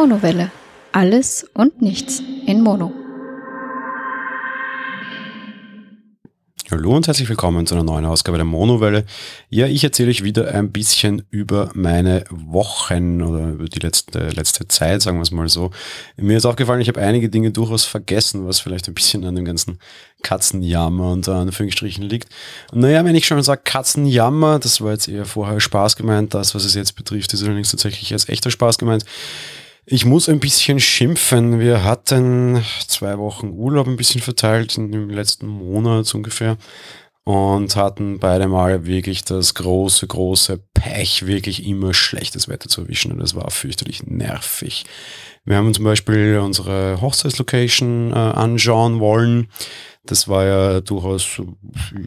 Monowelle. Alles und nichts in Mono. Hallo und herzlich willkommen zu einer neuen Ausgabe der Monowelle. Ja, ich erzähle euch wieder ein bisschen über meine Wochen oder über die letzte, letzte Zeit, sagen wir es mal so. Mir ist aufgefallen, ich habe einige Dinge durchaus vergessen, was vielleicht ein bisschen an dem ganzen Katzenjammer unter Anführungsstrichen liegt. Naja, wenn ich schon sage Katzenjammer, das war jetzt eher vorher Spaß gemeint, das, was es jetzt betrifft, ist allerdings tatsächlich als echter Spaß gemeint. Ich muss ein bisschen schimpfen. Wir hatten zwei Wochen Urlaub ein bisschen verteilt im letzten Monat ungefähr und hatten beide Mal wirklich das große, große Pech, wirklich immer schlechtes Wetter zu erwischen und das war fürchterlich nervig. Wir haben zum Beispiel unsere Hochzeitslocation äh, anschauen wollen das war ja durchaus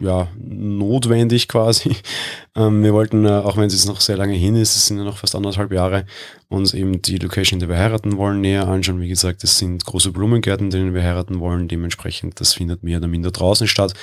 ja, notwendig quasi. Ähm, wir wollten, äh, auch wenn es jetzt noch sehr lange hin ist, es sind ja noch fast anderthalb Jahre, uns eben die Location, die wir heiraten wollen, näher anschauen. Wie gesagt, es sind große Blumengärten, denen wir heiraten wollen. Dementsprechend, das findet mehr oder minder draußen statt.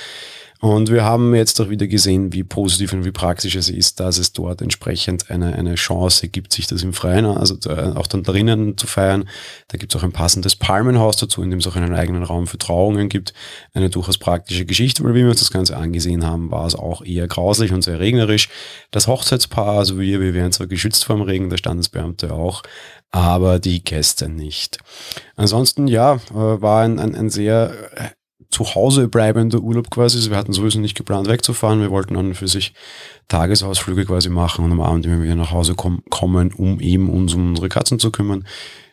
Und wir haben jetzt auch wieder gesehen, wie positiv und wie praktisch es ist, dass es dort entsprechend eine, eine Chance gibt, sich das im Freien, also auch dann drinnen zu feiern. Da gibt es auch ein passendes Palmenhaus dazu, in dem es auch einen eigenen Raum für Trauungen gibt. Eine durchaus praktische Geschichte, weil wie wir uns das Ganze angesehen haben, war es auch eher grauslich und sehr regnerisch. Das Hochzeitspaar, also wir, wir wären zwar geschützt vor dem Regen, der Standesbeamte auch, aber die Gäste nicht. Ansonsten, ja, äh, war ein, ein, ein sehr zu Hause bleibender Urlaub quasi. Wir hatten sowieso nicht geplant wegzufahren. Wir wollten dann für sich Tagesausflüge quasi machen und am Abend immer wieder nach Hause kom kommen, um eben uns um unsere Katzen zu kümmern.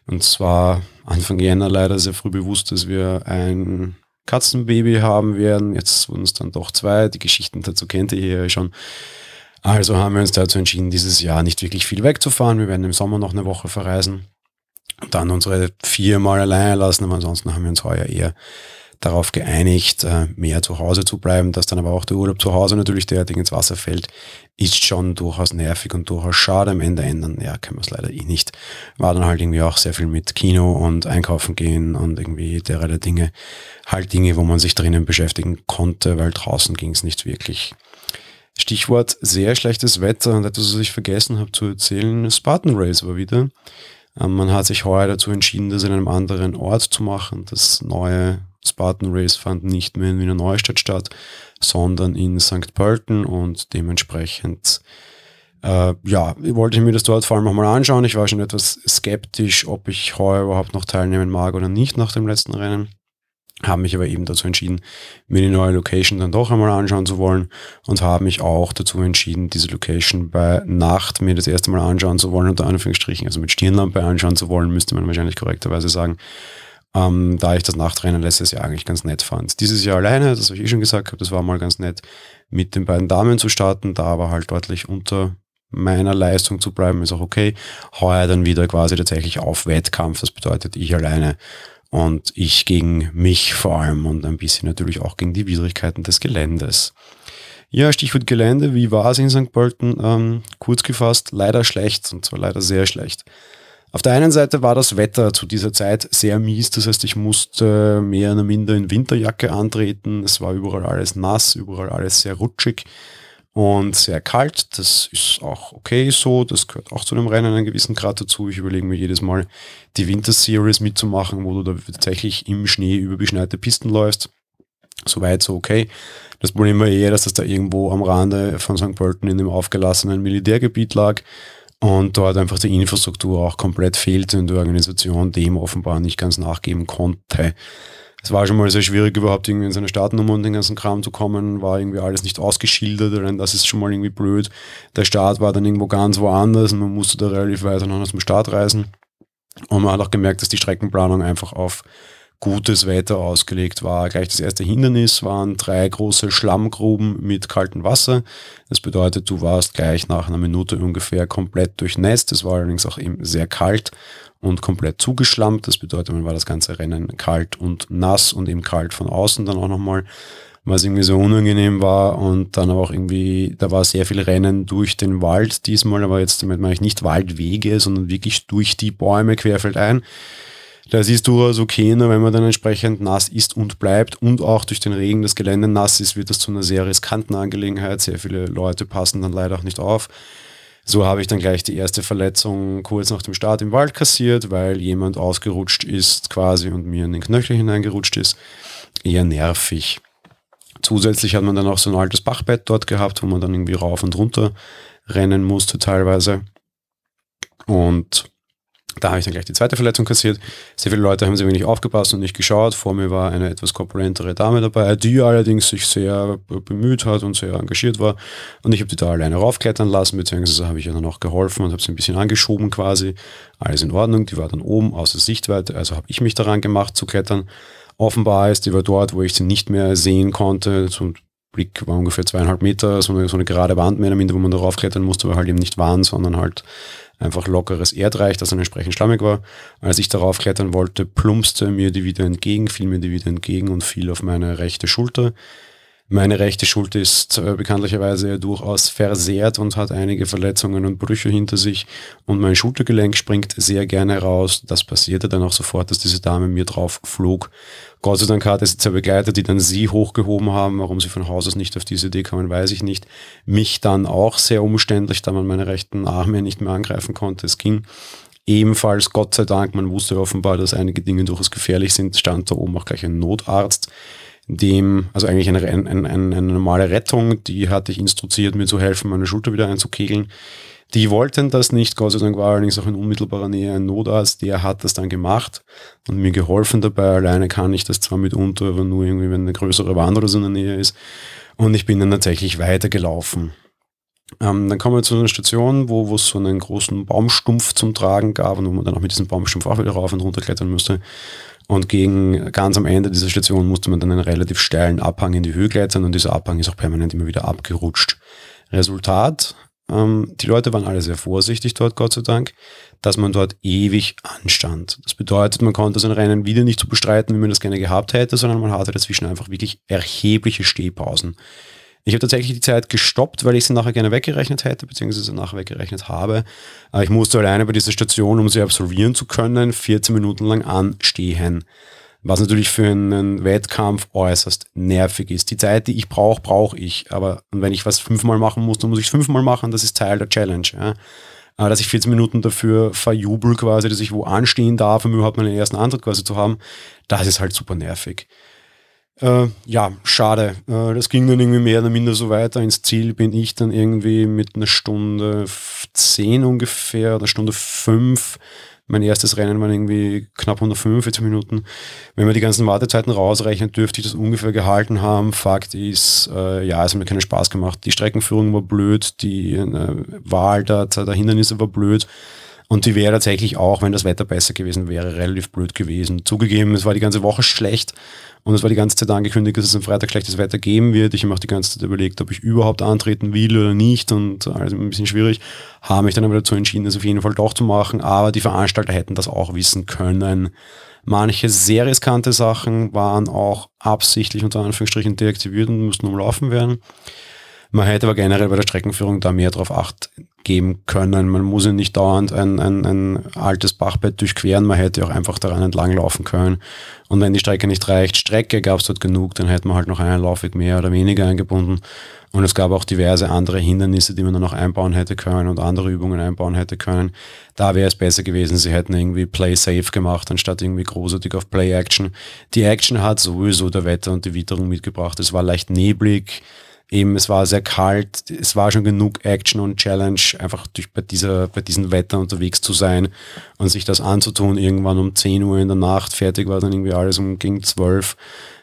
Und zwar Anfang Jänner leider sehr früh bewusst, dass wir ein Katzenbaby haben werden. Jetzt wurden es dann doch zwei. Die Geschichten dazu kennt ihr ja schon. Also haben wir uns dazu entschieden, dieses Jahr nicht wirklich viel wegzufahren. Wir werden im Sommer noch eine Woche verreisen und dann unsere viermal alleine lassen. Aber ansonsten haben wir uns heuer eher darauf geeinigt, äh, mehr zu Hause zu bleiben, dass dann aber auch der Urlaub zu Hause natürlich derartig ins Wasser fällt, ist schon durchaus nervig und durchaus schade. Am Ende ändern, ja, können wir es leider eh nicht. War dann halt irgendwie auch sehr viel mit Kino und Einkaufen gehen und irgendwie derlei Dinge. Halt Dinge, wo man sich drinnen beschäftigen konnte, weil draußen ging es nicht wirklich. Stichwort sehr schlechtes Wetter und etwas, was ich vergessen habe zu erzählen, Spartan Race war wieder. Ähm, man hat sich heuer dazu entschieden, das in einem anderen Ort zu machen. Das neue Spartan Race fand nicht mehr in Wiener Neustadt statt, sondern in St. Pölten und dementsprechend äh, ja, wollte ich mir das dort vor allem nochmal anschauen. Ich war schon etwas skeptisch, ob ich heuer überhaupt noch teilnehmen mag oder nicht nach dem letzten Rennen. Habe mich aber eben dazu entschieden, mir die neue Location dann doch einmal anschauen zu wollen und habe mich auch dazu entschieden, diese Location bei Nacht mir das erste Mal anschauen zu wollen, unter Anführungsstrichen, also mit Stirnlampe anschauen zu wollen, müsste man wahrscheinlich korrekterweise sagen ähm, da ich das Nachtrennen letztes Jahr eigentlich ganz nett fand. Dieses Jahr alleine, das habe ich eh schon gesagt das war mal ganz nett, mit den beiden Damen zu starten, da aber halt deutlich unter meiner Leistung zu bleiben, ist auch okay. Heuer dann wieder quasi tatsächlich auf Wettkampf, das bedeutet ich alleine und ich gegen mich vor allem und ein bisschen natürlich auch gegen die Widrigkeiten des Geländes. Ja, Stichwort Gelände, wie war es in St. Pölten? Ähm, kurz gefasst, leider schlecht und zwar leider sehr schlecht. Auf der einen Seite war das Wetter zu dieser Zeit sehr mies, das heißt, ich musste mehr oder minder in Winterjacke antreten. Es war überall alles nass, überall alles sehr rutschig und sehr kalt. Das ist auch okay so, das gehört auch zu einem Rennen einen gewissen Grad dazu. Ich überlege mir jedes Mal, die Winter Series mitzumachen, wo du da tatsächlich im Schnee über beschneite Pisten läufst. Soweit so okay. Das Problem war eher, dass das da irgendwo am Rande von St. Pölten in dem aufgelassenen Militärgebiet lag und dort einfach die Infrastruktur auch komplett fehlte und die Organisation dem offenbar nicht ganz nachgeben konnte. Es war schon mal sehr schwierig, überhaupt irgendwie in seine Startnummer und den ganzen Kram zu kommen, war irgendwie alles nicht ausgeschildert, denn das ist schon mal irgendwie blöd. Der Start war dann irgendwo ganz woanders und man musste da relativ weit noch zum Start reisen. Und man hat auch gemerkt, dass die Streckenplanung einfach auf gutes Wetter ausgelegt war. Gleich das erste Hindernis waren drei große Schlammgruben mit kaltem Wasser. Das bedeutet, du warst gleich nach einer Minute ungefähr komplett durchnässt. Es war allerdings auch eben sehr kalt und komplett zugeschlammt. Das bedeutet, man war das ganze Rennen kalt und nass und eben kalt von außen dann auch nochmal was irgendwie so unangenehm war und dann aber auch irgendwie, da war sehr viel Rennen durch den Wald diesmal, aber jetzt damit meine ich nicht Waldwege, sondern wirklich durch die Bäume querfeldein. Das ist durchaus okay, nur wenn man dann entsprechend nass ist und bleibt und auch durch den Regen das Gelände nass ist, wird das zu einer sehr riskanten Angelegenheit. Sehr viele Leute passen dann leider auch nicht auf. So habe ich dann gleich die erste Verletzung kurz nach dem Start im Wald kassiert, weil jemand ausgerutscht ist quasi und mir in den Knöchel hineingerutscht ist. Eher nervig. Zusätzlich hat man dann auch so ein altes Bachbett dort gehabt, wo man dann irgendwie rauf und runter rennen musste teilweise. Und da habe ich dann gleich die zweite Verletzung kassiert. Sehr viele Leute haben sehr wenig aufgepasst und nicht geschaut. Vor mir war eine etwas korpulentere Dame dabei, die allerdings sich sehr bemüht hat und sehr engagiert war. Und ich habe die da alleine raufklettern lassen, beziehungsweise habe ich ihr dann auch geholfen und habe sie ein bisschen angeschoben quasi. Alles in Ordnung. Die war dann oben außer Sichtweite, also habe ich mich daran gemacht zu klettern. Offenbar ist die war dort, wo ich sie nicht mehr sehen konnte. So Blick war ungefähr zweieinhalb Meter, so eine, so eine gerade Wand mehr oder minder, wo man darauf klettern musste, aber halt eben nicht Wand, sondern halt einfach lockeres Erdreich, das dann entsprechend schlammig war. Als ich darauf klettern wollte, plumpste mir die wieder entgegen, fiel mir die wieder entgegen und fiel auf meine rechte Schulter. Meine rechte Schulter ist äh, bekanntlicherweise durchaus versehrt und hat einige Verletzungen und Brüche hinter sich und mein Schultergelenk springt sehr gerne raus. Das passierte dann auch sofort, dass diese Dame mir drauf flog. Gott sei Dank hatte sie zwei Begleiter, die dann sie hochgehoben haben. Warum sie von Haus aus nicht auf diese Idee kamen, weiß ich nicht. Mich dann auch sehr umständlich, da man meine rechten Arme nicht mehr angreifen konnte. Es ging ebenfalls, Gott sei Dank, man wusste offenbar, dass einige Dinge durchaus gefährlich sind, stand da oben auch gleich ein Notarzt dem, also eigentlich eine, eine, eine, eine normale Rettung, die hatte ich instruiert, mir zu helfen, meine Schulter wieder einzukegeln. Die wollten das nicht, Gott sei Dank war allerdings auch in unmittelbarer Nähe ein Notarzt, der hat das dann gemacht und mir geholfen dabei. Alleine kann ich das zwar mitunter, aber nur irgendwie, wenn eine größere Wand oder so in der Nähe ist. Und ich bin dann tatsächlich weitergelaufen. Ähm, dann kommen wir zu einer Station, wo, wo es so einen großen Baumstumpf zum Tragen gab und wo man dann auch mit diesem Baumstumpf auch wieder rauf und runter klettern müsste. Und gegen ganz am Ende dieser Station musste man dann einen relativ steilen Abhang in die Höhe klettern und dieser Abhang ist auch permanent immer wieder abgerutscht. Resultat, ähm, die Leute waren alle sehr vorsichtig dort, Gott sei Dank, dass man dort ewig anstand. Das bedeutet, man konnte sein Rennen wieder nicht so bestreiten, wie man das gerne gehabt hätte, sondern man hatte dazwischen einfach wirklich erhebliche Stehpausen. Ich habe tatsächlich die Zeit gestoppt, weil ich sie nachher gerne weggerechnet hätte, beziehungsweise nachher weggerechnet habe. Aber ich musste alleine bei dieser Station, um sie absolvieren zu können, 14 Minuten lang anstehen. Was natürlich für einen Wettkampf äußerst nervig ist. Die Zeit, die ich brauche, brauche ich. Aber wenn ich was fünfmal machen muss, dann muss ich es fünfmal machen. Das ist Teil der Challenge. Ja. Aber dass ich 14 Minuten dafür verjubel quasi, dass ich wo anstehen darf, um überhaupt meinen ersten Antritt quasi zu haben, das ist halt super nervig. Äh, ja, schade. Äh, das ging dann irgendwie mehr oder minder so weiter. Ins Ziel bin ich dann irgendwie mit einer Stunde zehn ungefähr oder Stunde fünf. Mein erstes Rennen war irgendwie knapp 145 Minuten. Wenn man die ganzen Wartezeiten rausrechnet, dürfte ich das ungefähr gehalten haben. Fakt ist, äh, ja, es hat mir keinen Spaß gemacht. Die Streckenführung war blöd, die äh, Wahl der, der Hindernisse war blöd. Und die wäre tatsächlich auch, wenn das Wetter besser gewesen wäre, relativ blöd gewesen. Zugegeben, es war die ganze Woche schlecht und es war die ganze Zeit angekündigt, dass es am Freitag schlechtes Wetter geben wird. Ich habe auch die ganze Zeit überlegt, ob ich überhaupt antreten will oder nicht und also ein bisschen schwierig. Habe mich dann aber dazu entschieden, das auf jeden Fall doch zu machen. Aber die Veranstalter hätten das auch wissen können. Manche sehr riskante Sachen waren auch absichtlich unter Anführungsstrichen deaktiviert und mussten umlaufen werden. Man hätte aber generell bei der Streckenführung da mehr drauf acht geben können. Man muss ja nicht dauernd ein, ein, ein altes Bachbett durchqueren, man hätte auch einfach daran entlang laufen können. Und wenn die Strecke nicht reicht, Strecke gab es dort genug, dann hätte man halt noch einen Laufweg mehr oder weniger eingebunden. Und es gab auch diverse andere Hindernisse, die man dann noch einbauen hätte können und andere Übungen einbauen hätte können. Da wäre es besser gewesen, sie hätten irgendwie Play Safe gemacht, anstatt irgendwie großartig auf Play Action. Die Action hat sowieso der Wetter und die Witterung mitgebracht. Es war leicht neblig eben, es war sehr kalt, es war schon genug Action und Challenge, einfach durch bei dieser, bei diesem Wetter unterwegs zu sein und sich das anzutun, irgendwann um 10 Uhr in der Nacht, fertig war dann irgendwie alles um gegen 12,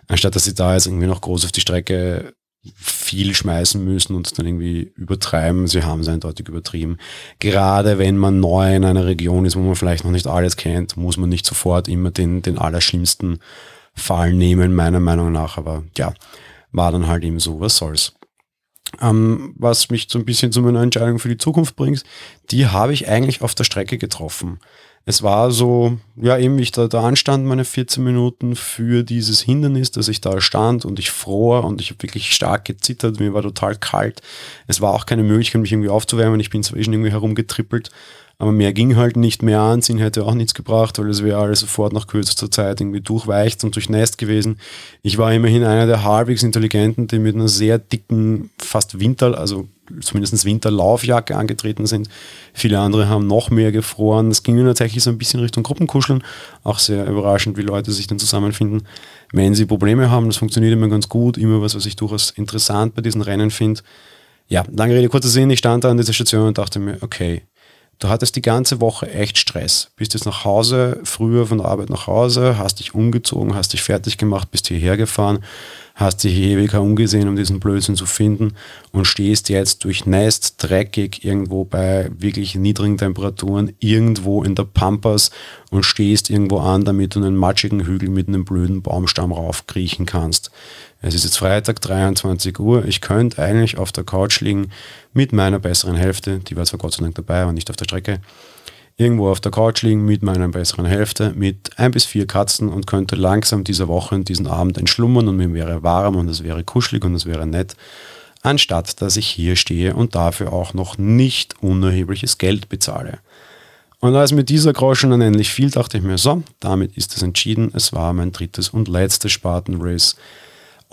anstatt dass sie da jetzt irgendwie noch groß auf die Strecke viel schmeißen müssen und dann irgendwie übertreiben. Sie haben es eindeutig übertrieben. Gerade wenn man neu in einer Region ist, wo man vielleicht noch nicht alles kennt, muss man nicht sofort immer den, den allerschlimmsten Fall nehmen, meiner Meinung nach. Aber ja, war dann halt eben so, was soll's. Ähm, was mich so ein bisschen zu meiner Entscheidung für die Zukunft bringt, die habe ich eigentlich auf der Strecke getroffen. Es war so, ja, eben wie ich da, da anstand, meine 14 Minuten für dieses Hindernis, dass ich da stand und ich fror und ich habe wirklich stark gezittert, mir war total kalt. Es war auch keine Möglichkeit, mich irgendwie aufzuwärmen. Ich bin zwar schon irgendwie herumgetrippelt, aber mehr ging halt nicht mehr. Anziehen hätte auch nichts gebracht, weil es wäre alles sofort nach kürzester Zeit irgendwie durchweicht und durchnässt gewesen. Ich war immerhin einer der halbwegs Intelligenten, die mit einer sehr dicken, fast Winter, also zumindest Winterlaufjacke angetreten sind. Viele andere haben noch mehr gefroren. Es ging tatsächlich so ein bisschen Richtung Gruppenkuscheln. Auch sehr überraschend, wie Leute sich dann zusammenfinden. Wenn sie Probleme haben, das funktioniert immer ganz gut. Immer was, was ich durchaus interessant bei diesen Rennen finde. Ja, lange Rede, kurzer Sinn. Ich stand da an dieser Station und dachte mir, okay, Du hattest die ganze Woche echt Stress. Bist jetzt nach Hause, früher von der Arbeit nach Hause, hast dich umgezogen, hast dich fertig gemacht, bist hierher gefahren, hast dich ewig umgesehen, um diesen Blödsinn zu finden und stehst jetzt durchnässt, dreckig irgendwo bei wirklich niedrigen Temperaturen, irgendwo in der Pampas und stehst irgendwo an, damit du einen matschigen Hügel mit einem blöden Baumstamm raufkriechen kannst. Es ist jetzt Freitag, 23 Uhr. Ich könnte eigentlich auf der Couch liegen mit meiner besseren Hälfte. Die war zwar Gott sei Dank dabei, aber nicht auf der Strecke. Irgendwo auf der Couch liegen mit meiner besseren Hälfte, mit ein bis vier Katzen und könnte langsam diese Woche und diesen Abend entschlummern und mir wäre warm und es wäre kuschelig und es wäre nett, anstatt dass ich hier stehe und dafür auch noch nicht unerhebliches Geld bezahle. Und als mir dieser Groschen dann endlich fiel, dachte ich mir, so, damit ist es entschieden. Es war mein drittes und letztes Spartan-Race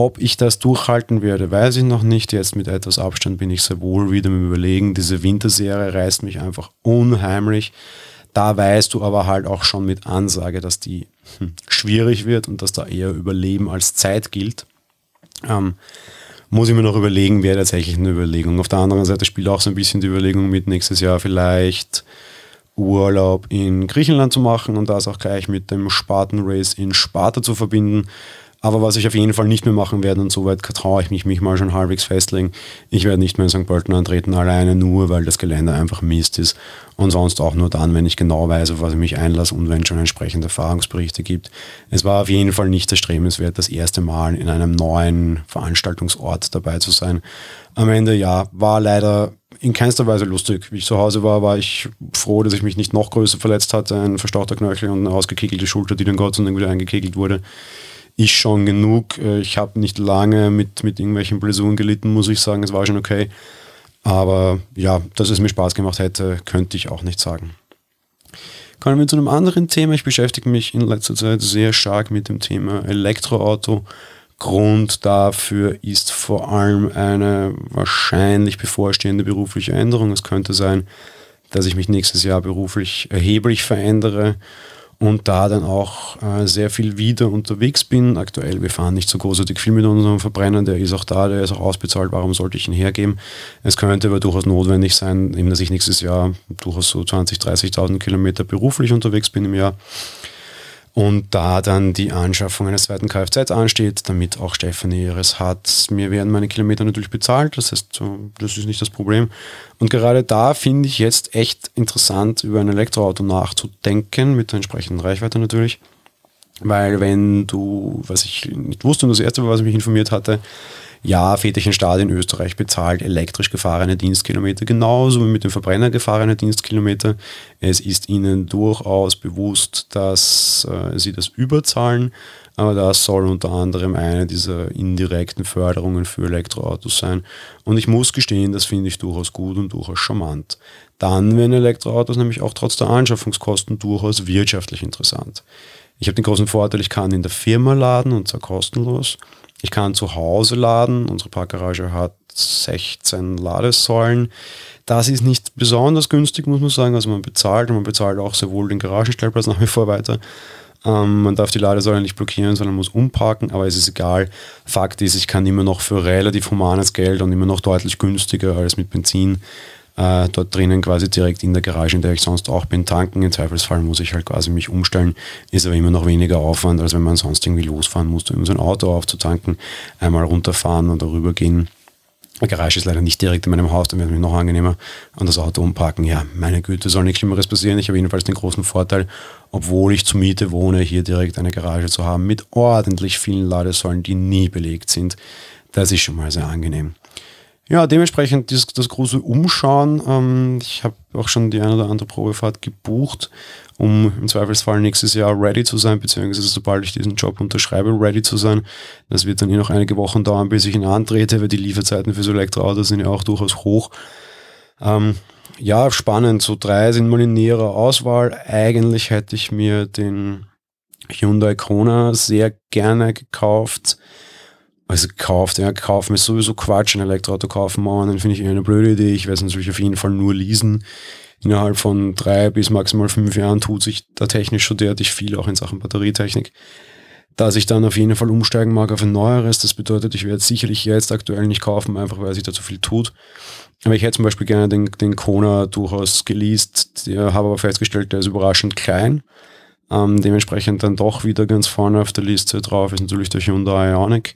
ob ich das durchhalten werde, weiß ich noch nicht. Jetzt mit etwas Abstand bin ich sehr wohl wieder im Überlegen. Diese Winterserie reißt mich einfach unheimlich. Da weißt du aber halt auch schon mit Ansage, dass die hm, schwierig wird und dass da eher Überleben als Zeit gilt. Ähm, muss ich mir noch überlegen, wäre tatsächlich eine Überlegung. Auf der anderen Seite spielt auch so ein bisschen die Überlegung mit, nächstes Jahr vielleicht Urlaub in Griechenland zu machen und das auch gleich mit dem Spartan Race in Sparta zu verbinden. Aber was ich auf jeden Fall nicht mehr machen werde, und soweit traue ich mich, mich mal schon halbwegs festlegen, ich werde nicht mehr in St. Pölten antreten, alleine nur, weil das Gelände einfach Mist ist. Und sonst auch nur dann, wenn ich genau weiß, auf was ich mich einlasse und wenn es schon entsprechende Erfahrungsberichte gibt. Es war auf jeden Fall nicht erstrebenswert, das erste Mal in einem neuen Veranstaltungsort dabei zu sein. Am Ende, ja, war leider in keinster Weise lustig. Wie ich zu Hause war, war ich froh, dass ich mich nicht noch größer verletzt hatte. Ein verstauchter Knöchel und eine ausgekickelte Schulter, die dann Gott sei Dank wieder eingekegelt wurde ist schon genug. Äh, ich habe nicht lange mit, mit irgendwelchen Blessuren gelitten, muss ich sagen. Es war schon okay. Aber ja, dass es mir Spaß gemacht hätte, könnte ich auch nicht sagen. Kommen wir zu einem anderen Thema. Ich beschäftige mich in letzter Zeit sehr stark mit dem Thema Elektroauto. Grund dafür ist vor allem eine wahrscheinlich bevorstehende berufliche Änderung. Es könnte sein, dass ich mich nächstes Jahr beruflich erheblich verändere und da dann auch äh, sehr viel wieder unterwegs bin. Aktuell, wir fahren nicht so großartig viel mit unserem Verbrenner, der ist auch da, der ist auch ausbezahlt, warum sollte ich ihn hergeben? Es könnte aber durchaus notwendig sein, eben dass ich nächstes Jahr durchaus so 20.000, 30.000 Kilometer beruflich unterwegs bin im Jahr und da dann die Anschaffung eines zweiten Kfz ansteht, damit auch Stefanie ihres hat. Mir werden meine Kilometer natürlich bezahlt, das heißt, das ist nicht das Problem. Und gerade da finde ich jetzt echt interessant, über ein Elektroauto nachzudenken, mit der entsprechenden Reichweite natürlich. Weil wenn du, was ich nicht wusste und das erste, was ich mich informiert hatte, ja, Väterchenstaat in Österreich bezahlt elektrisch gefahrene Dienstkilometer genauso wie mit dem Verbrenner gefahrene Dienstkilometer. Es ist ihnen durchaus bewusst, dass äh, sie das überzahlen, aber das soll unter anderem eine dieser indirekten Förderungen für Elektroautos sein. Und ich muss gestehen, das finde ich durchaus gut und durchaus charmant. Dann werden Elektroautos nämlich auch trotz der Anschaffungskosten durchaus wirtschaftlich interessant. Ich habe den großen Vorteil, ich kann in der Firma laden und zwar kostenlos. Ich kann zu Hause laden. Unsere Parkgarage hat 16 Ladesäulen. Das ist nicht besonders günstig, muss man sagen. Also man bezahlt und man bezahlt auch sehr wohl den Garagenstellplatz nach wie vor weiter. Ähm, man darf die Ladesäule nicht blockieren, sondern muss umparken, aber es ist egal. Fakt ist, ich kann immer noch für relativ humanes Geld und immer noch deutlich günstiger als mit Benzin äh, dort drinnen quasi direkt in der Garage, in der ich sonst auch bin, tanken. Im Zweifelsfall muss ich halt quasi mich umstellen, ist aber immer noch weniger Aufwand, als wenn man sonst irgendwie losfahren muss, um sein Auto aufzutanken, einmal runterfahren und darüber gehen. Die Garage ist leider nicht direkt in meinem Haus, dann wäre es mir noch angenehmer. Und das Auto umparken, ja, meine Güte, soll nichts Schlimmeres passieren. Ich habe jedenfalls den großen Vorteil, obwohl ich zur Miete wohne, hier direkt eine Garage zu haben mit ordentlich vielen Ladesäulen, die nie belegt sind. Das ist schon mal sehr angenehm. Ja, dementsprechend das, das große Umschauen. Ähm, ich habe auch schon die eine oder andere Probefahrt gebucht, um im Zweifelsfall nächstes Jahr ready zu sein, beziehungsweise sobald ich diesen Job unterschreibe, ready zu sein. Das wird dann eh noch einige Wochen dauern, bis ich ihn antrete, weil die Lieferzeiten für so Elektroautos sind ja auch durchaus hoch. Ähm, ja, spannend. So drei sind mal in näherer Auswahl. Eigentlich hätte ich mir den Hyundai Kona sehr gerne gekauft Also gekauft, ja, kaufen ist sowieso Quatsch, ein Elektroauto kaufen, man, dann finde ich eher eine blöde Idee. Ich werde es natürlich auf jeden Fall nur leasen. Innerhalb von drei bis maximal fünf Jahren tut sich da technisch schon derartig viel, auch in Sachen Batterietechnik, dass ich dann auf jeden Fall umsteigen mag auf ein neueres. Das bedeutet, ich werde sicherlich jetzt aktuell nicht kaufen, einfach weil sich da zu viel tut. Aber ich hätte zum Beispiel gerne den, den Kona durchaus geleast, habe aber festgestellt, der ist überraschend klein. Ähm, dementsprechend dann doch wieder ganz vorne auf der Liste drauf ist natürlich der Hyundai Ioniq.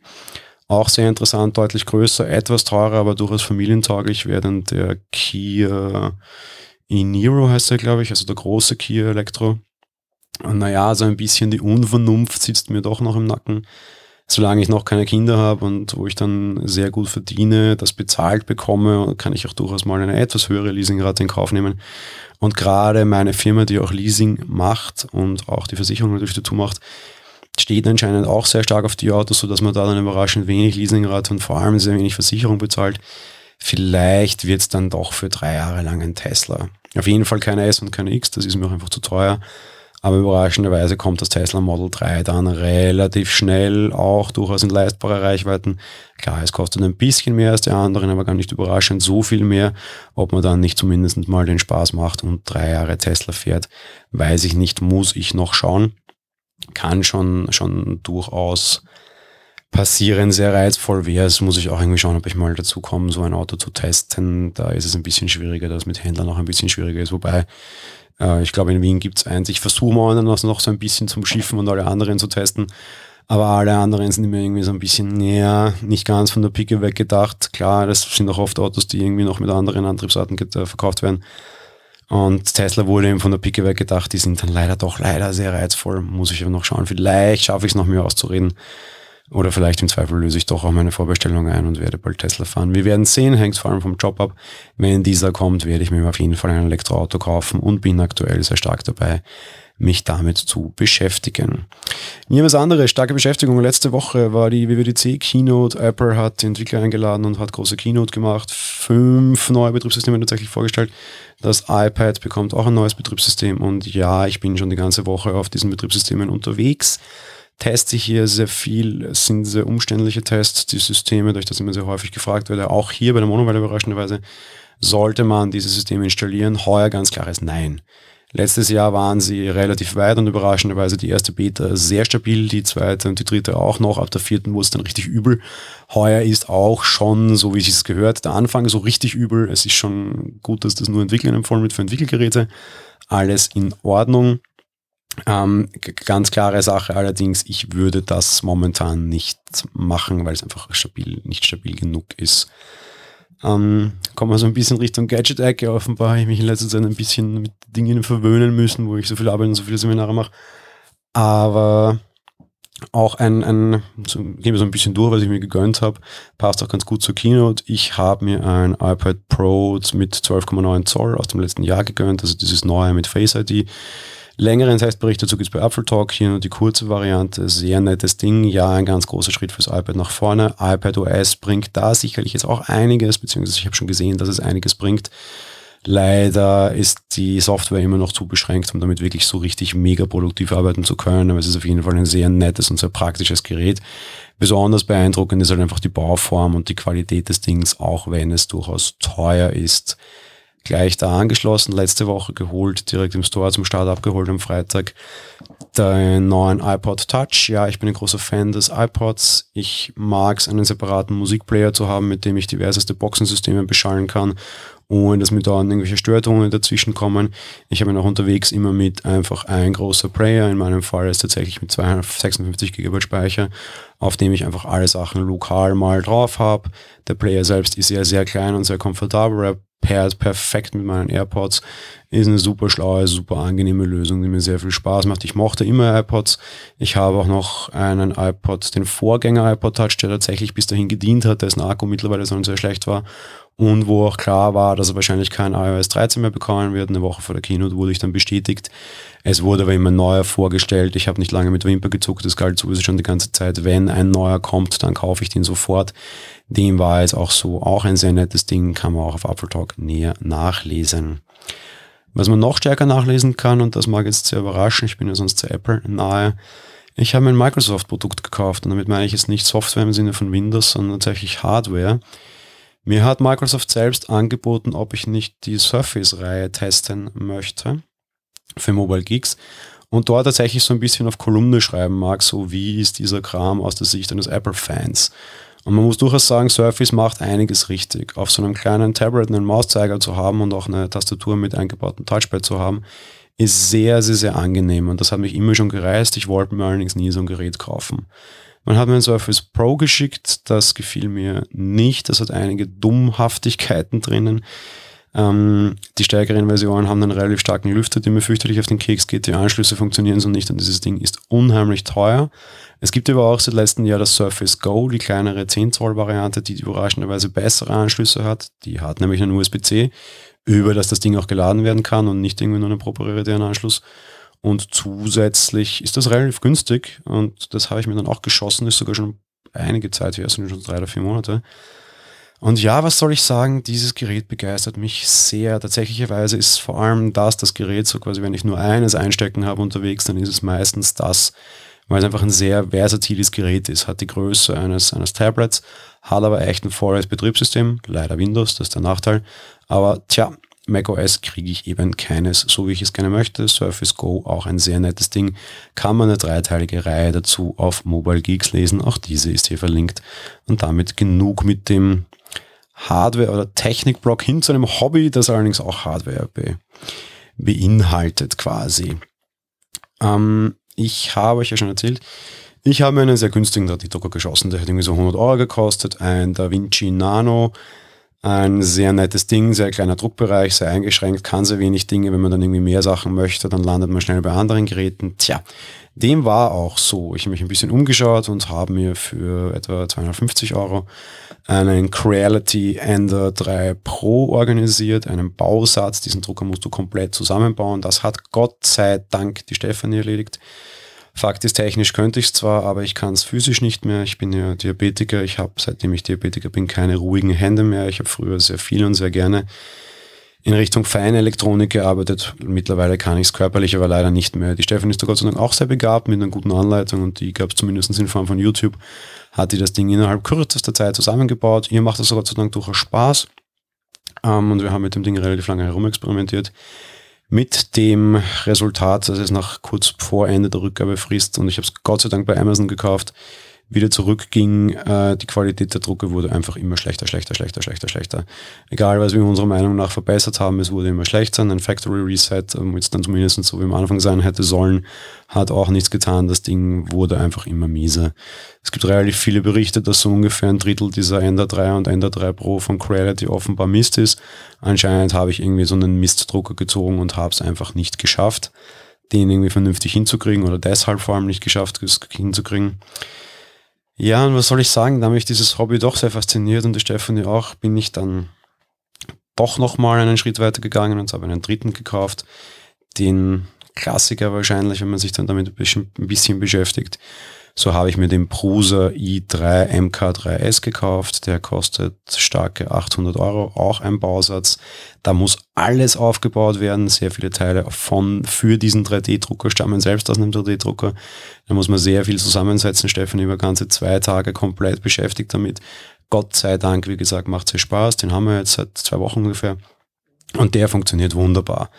Auch sehr interessant, deutlich größer, etwas teurer, aber durchaus familientauglich wäre dann der Kia e-Niro heißt er, glaube ich, also der große Kia Elektro. Und naja, so ein bisschen die Unvernunft sitzt mir doch noch im Nacken solange ich noch keine Kinder habe und wo ich dann sehr gut verdiene, das bezahlt bekomme, kann ich auch durchaus mal eine etwas höhere Leasingrate in Kauf nehmen. Und gerade meine Firma, die auch Leasing macht und auch die Versicherung natürlich dazu macht, steht anscheinend auch sehr stark auf die Autos, sodass man da dann überraschend wenig Leasingrate und vor allem sehr wenig Versicherung bezahlt. Vielleicht wird es dann doch für drei Jahre lang ein Tesla. Auf jeden Fall keine S und keine X, das ist mir auch einfach zu teuer. Aber überraschenderweise kommt das Tesla Model 3 dann relativ schnell, auch durchaus in leistbare Reichweiten. Klar, es kostet ein bisschen mehr als die anderen, aber gar nicht überraschend so viel mehr. Ob man dann nicht zumindest mal den Spaß macht und drei Jahre Tesla fährt, weiß ich nicht, muss ich noch schauen. Kann schon, schon durchaus passieren, sehr reizvoll wäre es, muss ich auch irgendwie schauen, ob ich mal dazu komme, so ein Auto zu testen. Da ist es ein bisschen schwieriger, das mit Händlern auch ein bisschen schwieriger ist, wobei äh, ich glaube, in Wien gibt es eins. Ich versuche mal noch so ein bisschen zum Schiffen und alle anderen zu testen. Aber alle anderen sind mir irgendwie so ein bisschen näher, nicht ganz von der Picke weggedacht. Klar, das sind auch oft Autos, die irgendwie noch mit anderen Antriebsarten äh, verkauft werden. Und Tesla wurde eben von der Picke weggedacht. Die sind dann leider doch leider sehr reizvoll. Muss ich aber noch schauen. Vielleicht schaffe ich es noch mehr auszureden. Oder vielleicht im Zweifel löse ich doch auch meine Vorbestellung ein und werde bald Tesla fahren. Wir werden sehen, hängt vor allem vom Job ab. Wenn dieser kommt, werde ich mir auf jeden Fall ein Elektroauto kaufen und bin aktuell sehr stark dabei, mich damit zu beschäftigen. Mir was anderes, starke Beschäftigung. Letzte Woche war die WWDC Keynote. Apple hat die Entwickler eingeladen und hat große Keynote gemacht. Fünf neue Betriebssysteme tatsächlich vorgestellt. Das iPad bekommt auch ein neues Betriebssystem und ja, ich bin schon die ganze Woche auf diesen Betriebssystemen unterwegs teste hier sehr viel. Es sind sehr umständliche Tests, die Systeme, durch das immer sehr häufig gefragt werde. Auch hier bei der Monowelle überraschenderweise sollte man diese Systeme installieren. Heuer ganz klares Nein. Letztes Jahr waren sie relativ weit und überraschenderweise die erste Beta sehr stabil, die zweite und die dritte auch noch. Ab der vierten wurde es dann richtig übel. Heuer ist auch schon, so wie es gehört, der Anfang so richtig übel. Es ist schon gut, dass das nur Entwicklern empfohlen wird für Entwickelgeräte. Alles in Ordnung. Ähm, ganz klare Sache allerdings, ich würde das momentan nicht machen, weil es einfach stabil, nicht stabil genug ist. Ähm, kommen wir so ein bisschen Richtung Gadget-Ecke. Offenbar habe ich mich in letzter Zeit ein bisschen mit Dingen verwöhnen müssen, wo ich so viel Arbeit und so viele Seminare mache. Aber auch ein, ein so, gehen wir so ein bisschen durch, was ich mir gegönnt habe, passt auch ganz gut zur Keynote. Ich habe mir ein iPad Pro mit 12,9 Zoll aus dem letzten Jahr gegönnt, also dieses neue mit Face ID. Längeren Testbericht dazu gibt es bei Apple Talk, hier nur die kurze Variante, sehr nettes Ding, ja, ein ganz großer Schritt fürs iPad nach vorne. iPad OS bringt da sicherlich jetzt auch einiges, beziehungsweise ich habe schon gesehen, dass es einiges bringt. Leider ist die Software immer noch zu beschränkt, um damit wirklich so richtig mega produktiv arbeiten zu können, aber es ist auf jeden Fall ein sehr nettes und sehr praktisches Gerät. Besonders beeindruckend ist halt einfach die Bauform und die Qualität des Dings, auch wenn es durchaus teuer ist gleich da angeschlossen, letzte Woche geholt, direkt im Store zum Start abgeholt am Freitag. Den neuen iPod Touch. Ja, ich bin ein großer Fan des iPods. Ich mag es, einen separaten Musikplayer zu haben, mit dem ich diverseste Boxensysteme beschallen kann, ohne dass mir da irgendwelche Störungen dazwischen kommen. Ich habe ihn auch unterwegs immer mit einfach ein großer Player. In meinem Fall ist tatsächlich mit 256 GB Speicher, auf dem ich einfach alle Sachen lokal mal drauf habe. Der Player selbst ist sehr, sehr klein und sehr komfortabel. Pairt perfekt mit meinen AirPods. Ist eine super schlaue, super angenehme Lösung, die mir sehr viel Spaß macht. Ich mochte immer AirPods. Ich habe auch noch einen iPod, den Vorgänger iPod Touch, der tatsächlich bis dahin gedient hat, dessen Akku mittlerweile so sehr schlecht war. Und wo auch klar war, dass er wahrscheinlich kein iOS 13 mehr bekommen wird. Eine Woche vor der Keynote wurde ich dann bestätigt. Es wurde aber immer neuer vorgestellt. Ich habe nicht lange mit Wimper gezuckt. Das galt sowieso schon die ganze Zeit. Wenn ein neuer kommt, dann kaufe ich den sofort. Dem war es auch so. Auch ein sehr nettes Ding, kann man auch auf Apple Talk näher nachlesen. Was man noch stärker nachlesen kann, und das mag jetzt sehr überraschen, ich bin ja sonst zu Apple nahe, Ich habe ein Microsoft-Produkt gekauft und damit meine ich jetzt nicht Software im Sinne von Windows, sondern tatsächlich Hardware. Mir hat Microsoft selbst angeboten, ob ich nicht die Surface-Reihe testen möchte für Mobile Geeks und dort tatsächlich so ein bisschen auf Kolumne schreiben mag, so wie ist dieser Kram aus der Sicht eines Apple-Fans. Und man muss durchaus sagen, Surface macht einiges richtig. Auf so einem kleinen Tablet einen Mauszeiger zu haben und auch eine Tastatur mit eingebautem Touchpad zu haben, ist sehr, sehr, sehr angenehm. Und das hat mich immer schon gereist. Ich wollte mir allerdings nie so ein Gerät kaufen. Man hat mir ein Surface Pro geschickt, das gefiel mir nicht. Das hat einige Dummhaftigkeiten drinnen. Ähm, die stärkeren Versionen haben einen relativ starken Lüfter, der mir fürchterlich auf den Keks geht. Die Anschlüsse funktionieren so nicht und dieses Ding ist unheimlich teuer. Es gibt aber auch seit letztem Jahr das Surface Go, die kleinere 10 Zoll Variante, die überraschenderweise bessere Anschlüsse hat. Die hat nämlich einen USB-C, über das das Ding auch geladen werden kann und nicht irgendwie nur einen proprietären Anschluss. Und zusätzlich ist das relativ günstig und das habe ich mir dann auch geschossen, ist sogar schon einige Zeit her, sind schon drei oder vier Monate. Und ja, was soll ich sagen? Dieses Gerät begeistert mich sehr. Tatsächlicherweise ist vor allem das das Gerät, so quasi, wenn ich nur eines einstecken habe unterwegs, dann ist es meistens das, weil es einfach ein sehr versatiles Gerät ist. Hat die Größe eines, eines Tablets, hat aber echt ein volles Betriebssystem. Leider Windows, das ist der Nachteil. Aber tja, macOS kriege ich eben keines, so wie ich es gerne möchte. Surface Go, auch ein sehr nettes Ding. Kann man eine dreiteilige Reihe dazu auf Mobile Geeks lesen. Auch diese ist hier verlinkt. Und damit genug mit dem Hardware- oder Technikblock hin zu einem Hobby, das allerdings auch Hardware be beinhaltet quasi. Ähm, ich habe euch ja schon erzählt, ich habe mir einen sehr günstigen 3D-Drucker geschossen, der hat irgendwie so 100 Euro gekostet, ein DaVinci Nano, ein sehr nettes Ding, sehr kleiner Druckbereich, sehr eingeschränkt, kann sehr wenig Dinge. Wenn man dann irgendwie mehr Sachen möchte, dann landet man schnell bei anderen Geräten. Tja, dem war auch so. Ich habe mich ein bisschen umgeschaut und habe mir für etwa 250 Euro einen Creality Ender 3 Pro organisiert, einen Bausatz. Diesen Drucker musst du komplett zusammenbauen. Das hat Gott sei Dank die Stefanie erledigt. Fakt ist, technisch könnte ich es zwar, aber ich kann es physisch nicht mehr. Ich bin ja Diabetiker. Ich habe, seitdem ich Diabetiker bin, keine ruhigen Hände mehr. Ich habe früher sehr viel und sehr gerne in Richtung Feinelektronik gearbeitet. Mittlerweile kann ich es körperlich aber leider nicht mehr. Die Stefan ist da Gott sei Dank auch sehr begabt mit einer guten Anleitung und die gab es zumindest in Form von YouTube. Hat die das Ding innerhalb kürzester Zeit zusammengebaut. Ihr macht das Gott sei Dank durchaus Spaß. Ähm, und wir haben mit dem Ding relativ lange herumexperimentiert mit dem Resultat, dass es nach kurz vor Ende der Rückgabefrist und ich habe es Gott sei Dank bei Amazon gekauft, wieder zurückging, äh, die Qualität der Drucke wurde einfach immer schlechter, schlechter, schlechter, schlechter, schlechter. Egal, was wir unserer Meinung nach verbessert haben, es wurde immer schlechter. Ein Factory Reset, ähm, jetzt dann zumindest so wie am Anfang sein hätte sollen, hat auch nichts getan. Das Ding wurde einfach immer mieser. Es gibt relativ viele Berichte, dass so ungefähr ein Drittel dieser Ender 3 und Ender 3 Pro von Creality offenbar Mist ist. Anscheinend habe ich irgendwie so einen Mistdrucker gezogen und habe es einfach nicht geschafft, den irgendwie vernünftig hinzukriegen oder deshalb vor allem nicht geschafft hinzukriegen. Ja, und was soll ich sagen, da mich dieses Hobby doch sehr fasziniert und die Stefanie auch, bin ich dann doch nochmal einen Schritt weiter gegangen und habe einen dritten gekauft. Den Klassiker wahrscheinlich, wenn man sich dann damit ein bisschen, ein bisschen beschäftigt. So habe ich mir den Prusa i3 MK3S gekauft. Der kostet starke 800 Euro, auch ein Bausatz. Da muss alles aufgebaut werden. Sehr viele Teile von, für diesen 3D-Drucker stammen selbst aus einem 3D-Drucker. Da muss man sehr viel zusammensetzen. Stefan über ganze zwei Tage komplett beschäftigt damit. Gott sei Dank, wie gesagt, macht es Spaß. Den haben wir jetzt seit zwei Wochen ungefähr. Und der funktioniert wunderbar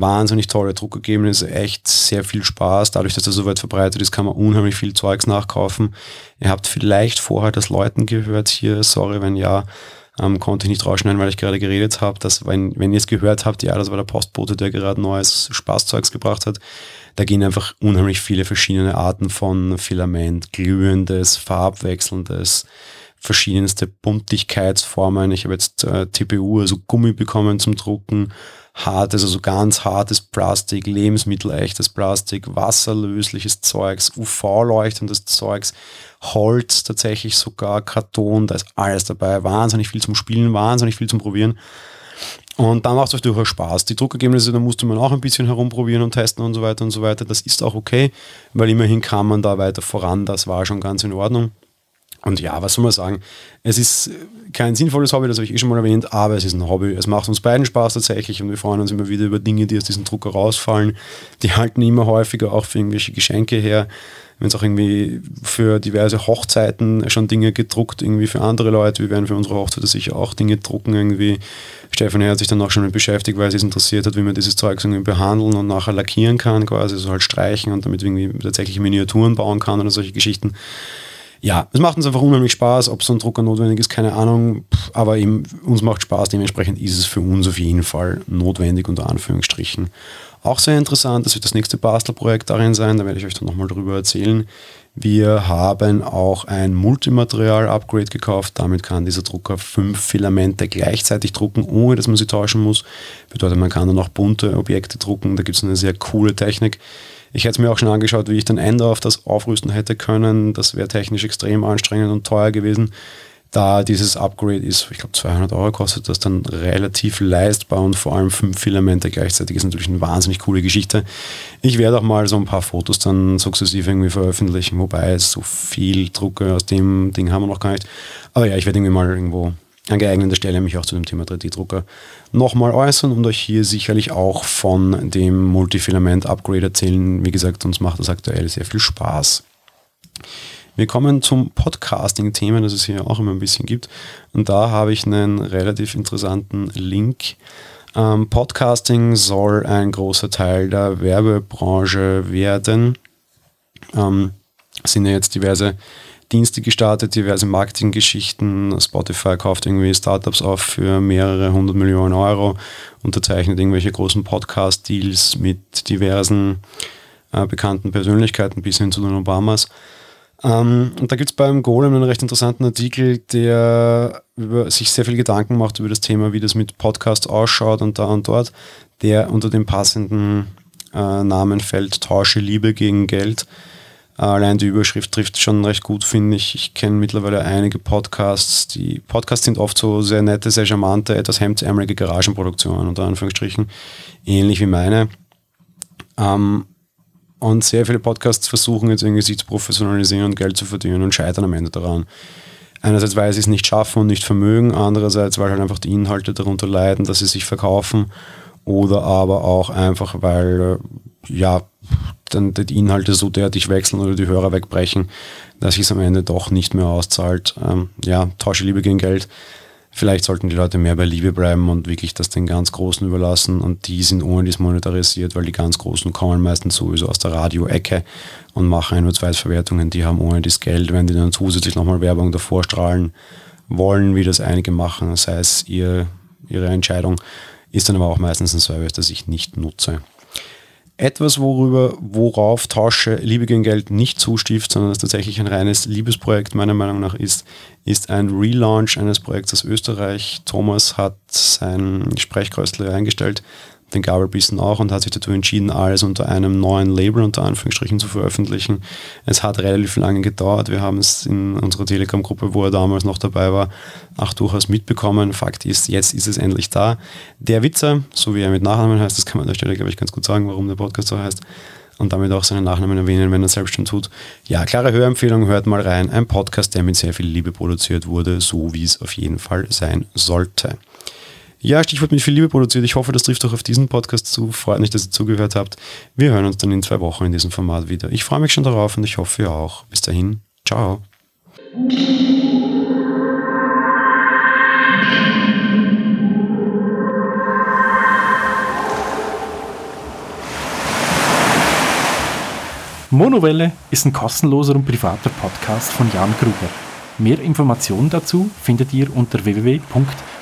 wahnsinnig tolle Druckergebnisse, echt sehr viel Spaß. Dadurch, dass er so weit verbreitet ist, kann man unheimlich viel Zeugs nachkaufen. Ihr habt vielleicht vorher das Leuten gehört hier, sorry, wenn ja, ähm, konnte ich nicht rausschneiden, weil ich gerade geredet habe, dass wenn, wenn ihr es gehört habt, ja, das war der Postbote, der gerade neues Spaßzeugs gebracht hat. Da gehen einfach unheimlich viele verschiedene Arten von Filament, glühendes, farbwechselndes, verschiedenste Buntigkeitsformen. Ich habe jetzt äh, TPU, also Gummi bekommen zum Drucken, hartes, also ganz hartes Plastik, lebensmittelechtes Plastik, wasserlösliches Zeugs, UV-leuchtendes Zeugs, Holz tatsächlich sogar, Karton, da ist alles dabei, wahnsinnig viel zum Spielen, wahnsinnig viel zum Probieren. Und dann macht es euch durchaus Spaß. Die Druckergebnisse, da musste man auch ein bisschen herumprobieren und testen und so weiter und so weiter. Das ist auch okay, weil immerhin kam man da weiter voran. Das war schon ganz in Ordnung. Und ja, was soll man sagen? Es ist kein sinnvolles Hobby, das habe ich eh schon mal erwähnt, aber es ist ein Hobby. Es macht uns beiden Spaß tatsächlich und wir freuen uns immer wieder über Dinge, die aus diesem Drucker rausfallen. Die halten immer häufiger auch für irgendwelche Geschenke her. Haben jetzt auch irgendwie für diverse Hochzeiten schon Dinge gedruckt, irgendwie für andere Leute. Wir werden für unsere Hochzeit sicher auch Dinge drucken irgendwie. Stefanie hat sich dann auch schon mit beschäftigt, weil sie es interessiert hat, wie man dieses Zeug irgendwie behandeln und nachher lackieren kann, quasi so halt streichen und damit irgendwie tatsächlich Miniaturen bauen kann oder solche Geschichten ja, es macht uns einfach unheimlich Spaß. Ob so ein Drucker notwendig ist, keine Ahnung. Aber eben, uns macht Spaß. Dementsprechend ist es für uns auf jeden Fall notwendig, unter Anführungsstrichen. Auch sehr interessant, das wird das nächste Bastelprojekt darin sein. Da werde ich euch dann nochmal darüber erzählen. Wir haben auch ein Multimaterial-Upgrade gekauft. Damit kann dieser Drucker fünf Filamente gleichzeitig drucken, ohne dass man sie tauschen muss. Bedeutet, man kann dann auch bunte Objekte drucken. Da gibt es eine sehr coole Technik. Ich hätte es mir auch schon angeschaut, wie ich den Ender auf das aufrüsten hätte können. Das wäre technisch extrem anstrengend und teuer gewesen. Da dieses Upgrade ist, ich glaube 200 Euro kostet das dann relativ leistbar und vor allem fünf Filamente gleichzeitig ist natürlich eine wahnsinnig coole Geschichte. Ich werde auch mal so ein paar Fotos dann sukzessive irgendwie veröffentlichen, wobei so viel Drucke aus dem Ding haben wir noch gar nicht. Aber ja, ich werde irgendwie mal irgendwo an geeigneter Stelle mich auch zu dem Thema 3D-Drucker nochmal äußern und euch hier sicherlich auch von dem Multifilament-Upgrade erzählen. Wie gesagt, uns macht das aktuell sehr viel Spaß. Wir kommen zum Podcasting-Thema, das es hier auch immer ein bisschen gibt. Und da habe ich einen relativ interessanten Link. Ähm, Podcasting soll ein großer Teil der Werbebranche werden. Ähm, sind ja jetzt diverse Dienste gestartet, diverse Marketinggeschichten. Spotify kauft irgendwie Startups auf für mehrere hundert Millionen Euro, unterzeichnet irgendwelche großen Podcast-Deals mit diversen äh, bekannten Persönlichkeiten bis hin zu den Obamas. Ähm, und da gibt es beim Golem einen recht interessanten Artikel, der über, sich sehr viel Gedanken macht über das Thema, wie das mit Podcasts ausschaut und da und dort, der unter dem passenden äh, Namen fällt Tausche Liebe gegen Geld Allein die Überschrift trifft schon recht gut, finde ich. Ich kenne mittlerweile einige Podcasts. Die Podcasts sind oft so sehr nette, sehr charmante, etwas hemdsärmelige Garagenproduktionen, unter Anführungsstrichen, ähnlich wie meine. Ähm, und sehr viele Podcasts versuchen jetzt irgendwie sich zu professionalisieren und Geld zu verdienen und scheitern am Ende daran. Einerseits, weil sie es nicht schaffen und nicht vermögen, andererseits, weil halt einfach die Inhalte darunter leiden, dass sie sich verkaufen oder aber auch einfach, weil äh, ja, dann die Inhalte so derartig wechseln oder die Hörer wegbrechen, dass sich es am Ende doch nicht mehr auszahlt. Ähm, ja, tausche Liebe gegen Geld. Vielleicht sollten die Leute mehr bei Liebe bleiben und wirklich das den ganz Großen überlassen und die sind ohne dies monetarisiert, weil die ganz Großen kommen meistens sowieso aus der Radio-Ecke und machen ein- oder Zweitverwertungen. Die haben ohne das Geld, wenn die dann zusätzlich nochmal Werbung davor strahlen wollen, wie das einige machen, sei es ihr, ihre Entscheidung, ist dann aber auch meistens ein Service, das ich nicht nutze. Etwas, worüber, worauf Tausche Liebe gegen Geld nicht zustift, sondern das tatsächlich ein reines Liebesprojekt meiner Meinung nach ist, ist ein Relaunch eines Projekts aus Österreich. Thomas hat sein Sprechkreuzler eingestellt den Gabelbissen auch und hat sich dazu entschieden, alles unter einem neuen Label unter Anführungsstrichen zu veröffentlichen. Es hat relativ lange gedauert. Wir haben es in unserer Telegram-Gruppe, wo er damals noch dabei war, auch durchaus mitbekommen. Fakt ist, jetzt ist es endlich da. Der Witzer, so wie er mit Nachnamen heißt, das kann man an der Stelle, glaube ich, ganz gut sagen, warum der Podcast so heißt und damit auch seinen Nachnamen erwähnen, wenn er selbst schon tut. Ja, klare Hörempfehlung, hört mal rein. Ein Podcast, der mit sehr viel Liebe produziert wurde, so wie es auf jeden Fall sein sollte. Ja, Stichwort mit viel Liebe produziert. Ich hoffe, das trifft auch auf diesen Podcast zu. Freut mich, dass ihr zugehört habt. Wir hören uns dann in zwei Wochen in diesem Format wieder. Ich freue mich schon darauf und ich hoffe ihr auch. Bis dahin, ciao. Monowelle ist ein kostenloser und privater Podcast von Jan Gruber. Mehr Informationen dazu findet ihr unter